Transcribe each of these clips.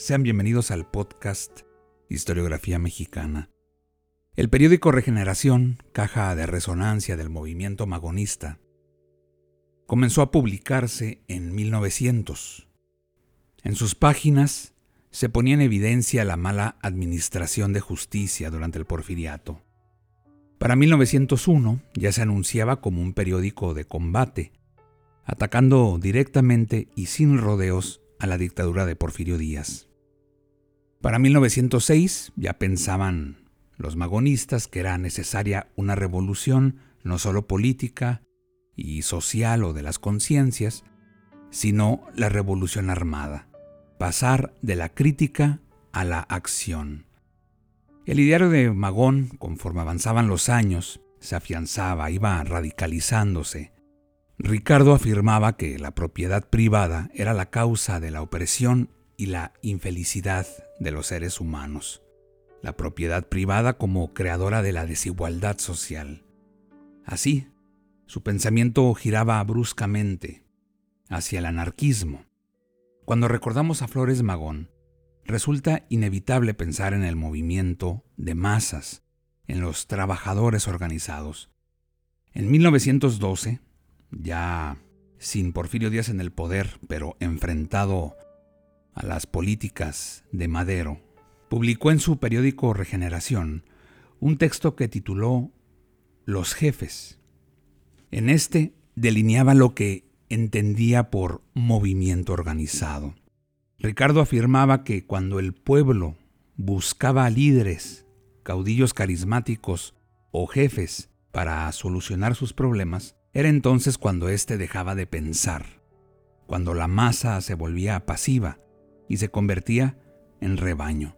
Sean bienvenidos al podcast Historiografía Mexicana. El periódico Regeneración, caja de resonancia del movimiento magonista, comenzó a publicarse en 1900. En sus páginas se ponía en evidencia la mala administración de justicia durante el porfiriato. Para 1901 ya se anunciaba como un periódico de combate, atacando directamente y sin rodeos a la dictadura de Porfirio Díaz. Para 1906 ya pensaban los magonistas que era necesaria una revolución no solo política y social o de las conciencias, sino la revolución armada, pasar de la crítica a la acción. El ideario de Magón, conforme avanzaban los años, se afianzaba, iba radicalizándose. Ricardo afirmaba que la propiedad privada era la causa de la opresión y la infelicidad de los seres humanos, la propiedad privada como creadora de la desigualdad social. Así, su pensamiento giraba bruscamente hacia el anarquismo. Cuando recordamos a Flores Magón, resulta inevitable pensar en el movimiento de masas, en los trabajadores organizados. En 1912, ya sin Porfirio Díaz en el poder, pero enfrentado a las políticas de Madero, publicó en su periódico Regeneración un texto que tituló Los jefes. En este delineaba lo que entendía por movimiento organizado. Ricardo afirmaba que cuando el pueblo buscaba líderes, caudillos carismáticos o jefes para solucionar sus problemas, era entonces cuando éste dejaba de pensar, cuando la masa se volvía pasiva y se convertía en rebaño.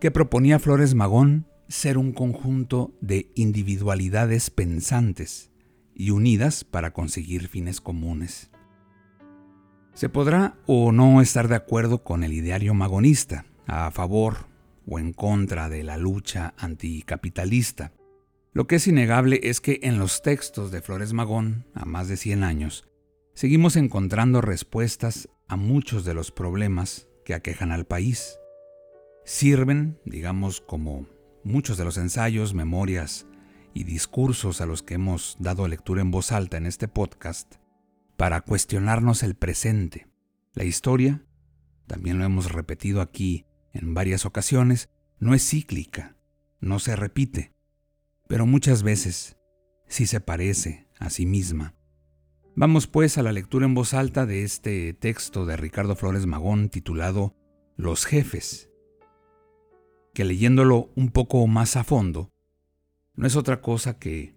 Que proponía Flores Magón ser un conjunto de individualidades pensantes y unidas para conseguir fines comunes. Se podrá o no estar de acuerdo con el ideario magonista, a favor o en contra de la lucha anticapitalista. Lo que es innegable es que en los textos de Flores Magón, a más de 100 años, seguimos encontrando respuestas a muchos de los problemas que aquejan al país. Sirven, digamos, como muchos de los ensayos, memorias y discursos a los que hemos dado lectura en voz alta en este podcast, para cuestionarnos el presente. La historia, también lo hemos repetido aquí en varias ocasiones, no es cíclica, no se repite, pero muchas veces sí se parece a sí misma. Vamos pues a la lectura en voz alta de este texto de Ricardo Flores Magón titulado Los jefes, que leyéndolo un poco más a fondo, no es otra cosa que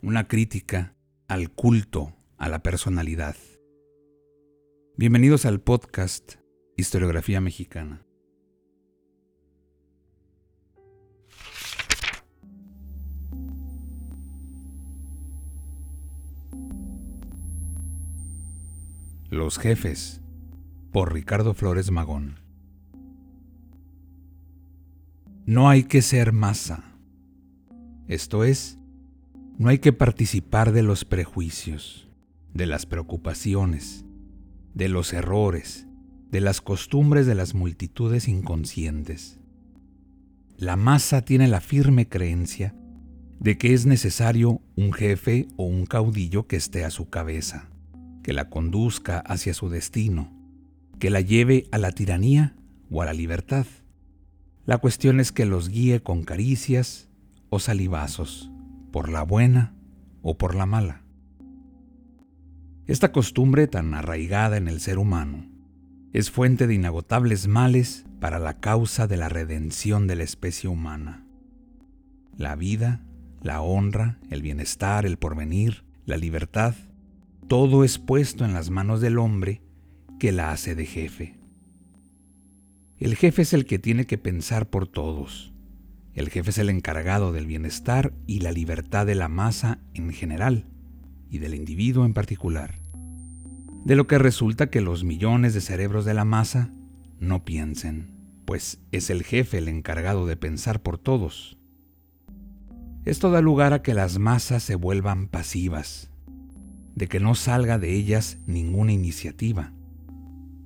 una crítica al culto a la personalidad. Bienvenidos al podcast Historiografía Mexicana. Los jefes, por Ricardo Flores Magón. No hay que ser masa. Esto es, no hay que participar de los prejuicios, de las preocupaciones, de los errores, de las costumbres de las multitudes inconscientes. La masa tiene la firme creencia de que es necesario un jefe o un caudillo que esté a su cabeza que la conduzca hacia su destino, que la lleve a la tiranía o a la libertad. La cuestión es que los guíe con caricias o salivazos, por la buena o por la mala. Esta costumbre tan arraigada en el ser humano es fuente de inagotables males para la causa de la redención de la especie humana. La vida, la honra, el bienestar, el porvenir, la libertad, todo es puesto en las manos del hombre que la hace de jefe. El jefe es el que tiene que pensar por todos. El jefe es el encargado del bienestar y la libertad de la masa en general y del individuo en particular. De lo que resulta que los millones de cerebros de la masa no piensen, pues es el jefe el encargado de pensar por todos. Esto da lugar a que las masas se vuelvan pasivas, de que no salga de ellas ninguna iniciativa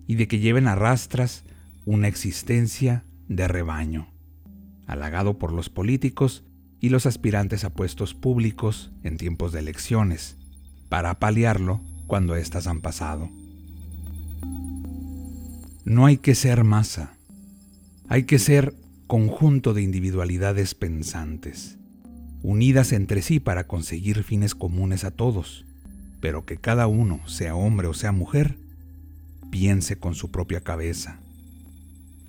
y de que lleven a rastras una existencia de rebaño, halagado por los políticos y los aspirantes a puestos públicos en tiempos de elecciones, para paliarlo cuando éstas han pasado. No hay que ser masa, hay que ser conjunto de individualidades pensantes, unidas entre sí para conseguir fines comunes a todos, pero que cada uno, sea hombre o sea mujer, piense con su propia cabeza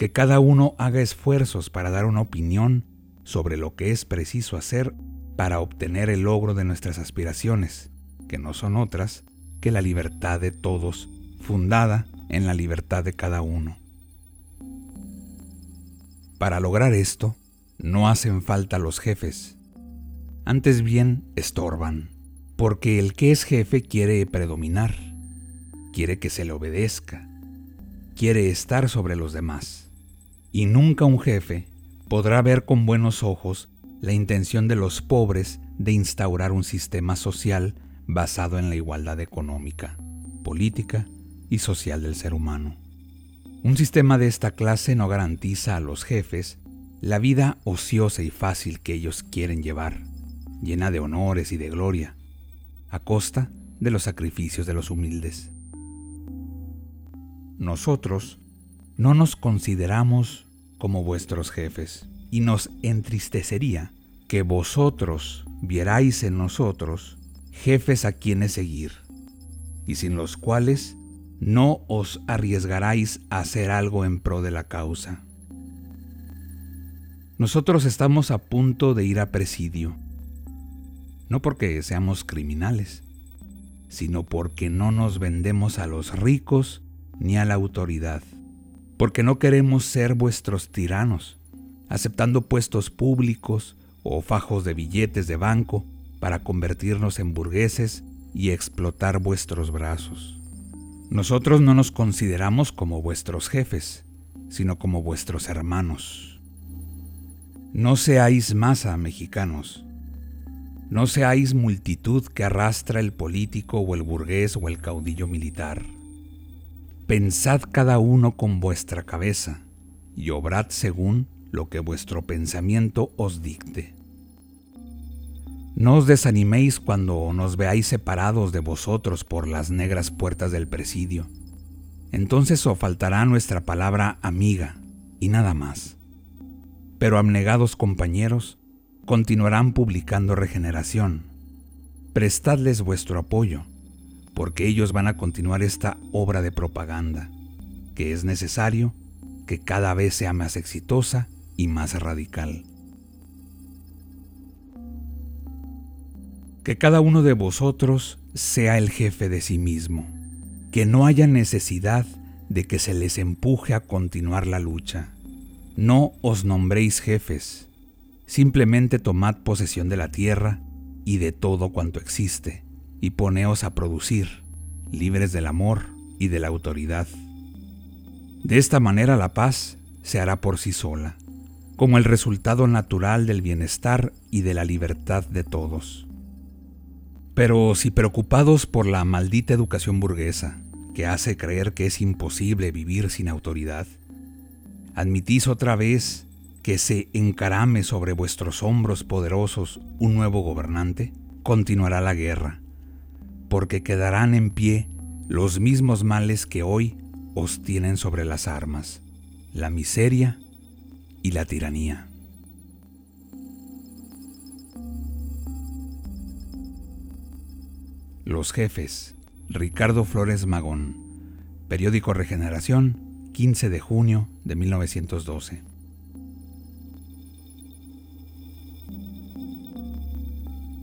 que cada uno haga esfuerzos para dar una opinión sobre lo que es preciso hacer para obtener el logro de nuestras aspiraciones, que no son otras que la libertad de todos, fundada en la libertad de cada uno. Para lograr esto, no hacen falta los jefes, antes bien estorban, porque el que es jefe quiere predominar, quiere que se le obedezca, quiere estar sobre los demás y nunca un jefe podrá ver con buenos ojos la intención de los pobres de instaurar un sistema social basado en la igualdad económica, política y social del ser humano. Un sistema de esta clase no garantiza a los jefes la vida ociosa y fácil que ellos quieren llevar, llena de honores y de gloria, a costa de los sacrificios de los humildes. Nosotros no nos consideramos como vuestros jefes, y nos entristecería que vosotros vierais en nosotros jefes a quienes seguir, y sin los cuales no os arriesgaráis a hacer algo en pro de la causa. Nosotros estamos a punto de ir a presidio, no porque seamos criminales, sino porque no nos vendemos a los ricos ni a la autoridad porque no queremos ser vuestros tiranos, aceptando puestos públicos o fajos de billetes de banco para convertirnos en burgueses y explotar vuestros brazos. Nosotros no nos consideramos como vuestros jefes, sino como vuestros hermanos. No seáis masa, mexicanos. No seáis multitud que arrastra el político o el burgués o el caudillo militar. Pensad cada uno con vuestra cabeza, y obrad según lo que vuestro pensamiento os dicte. No os desaniméis cuando nos veáis separados de vosotros por las negras puertas del presidio. Entonces os faltará nuestra palabra amiga y nada más. Pero abnegados compañeros continuarán publicando regeneración. Prestadles vuestro apoyo porque ellos van a continuar esta obra de propaganda, que es necesario que cada vez sea más exitosa y más radical. Que cada uno de vosotros sea el jefe de sí mismo, que no haya necesidad de que se les empuje a continuar la lucha. No os nombréis jefes, simplemente tomad posesión de la tierra y de todo cuanto existe y poneos a producir, libres del amor y de la autoridad. De esta manera la paz se hará por sí sola, como el resultado natural del bienestar y de la libertad de todos. Pero si preocupados por la maldita educación burguesa, que hace creer que es imposible vivir sin autoridad, admitís otra vez que se encarame sobre vuestros hombros poderosos un nuevo gobernante, continuará la guerra, porque quedarán en pie los mismos males que hoy os tienen sobre las armas, la miseria y la tiranía. Los jefes, Ricardo Flores Magón, Periódico Regeneración, 15 de junio de 1912.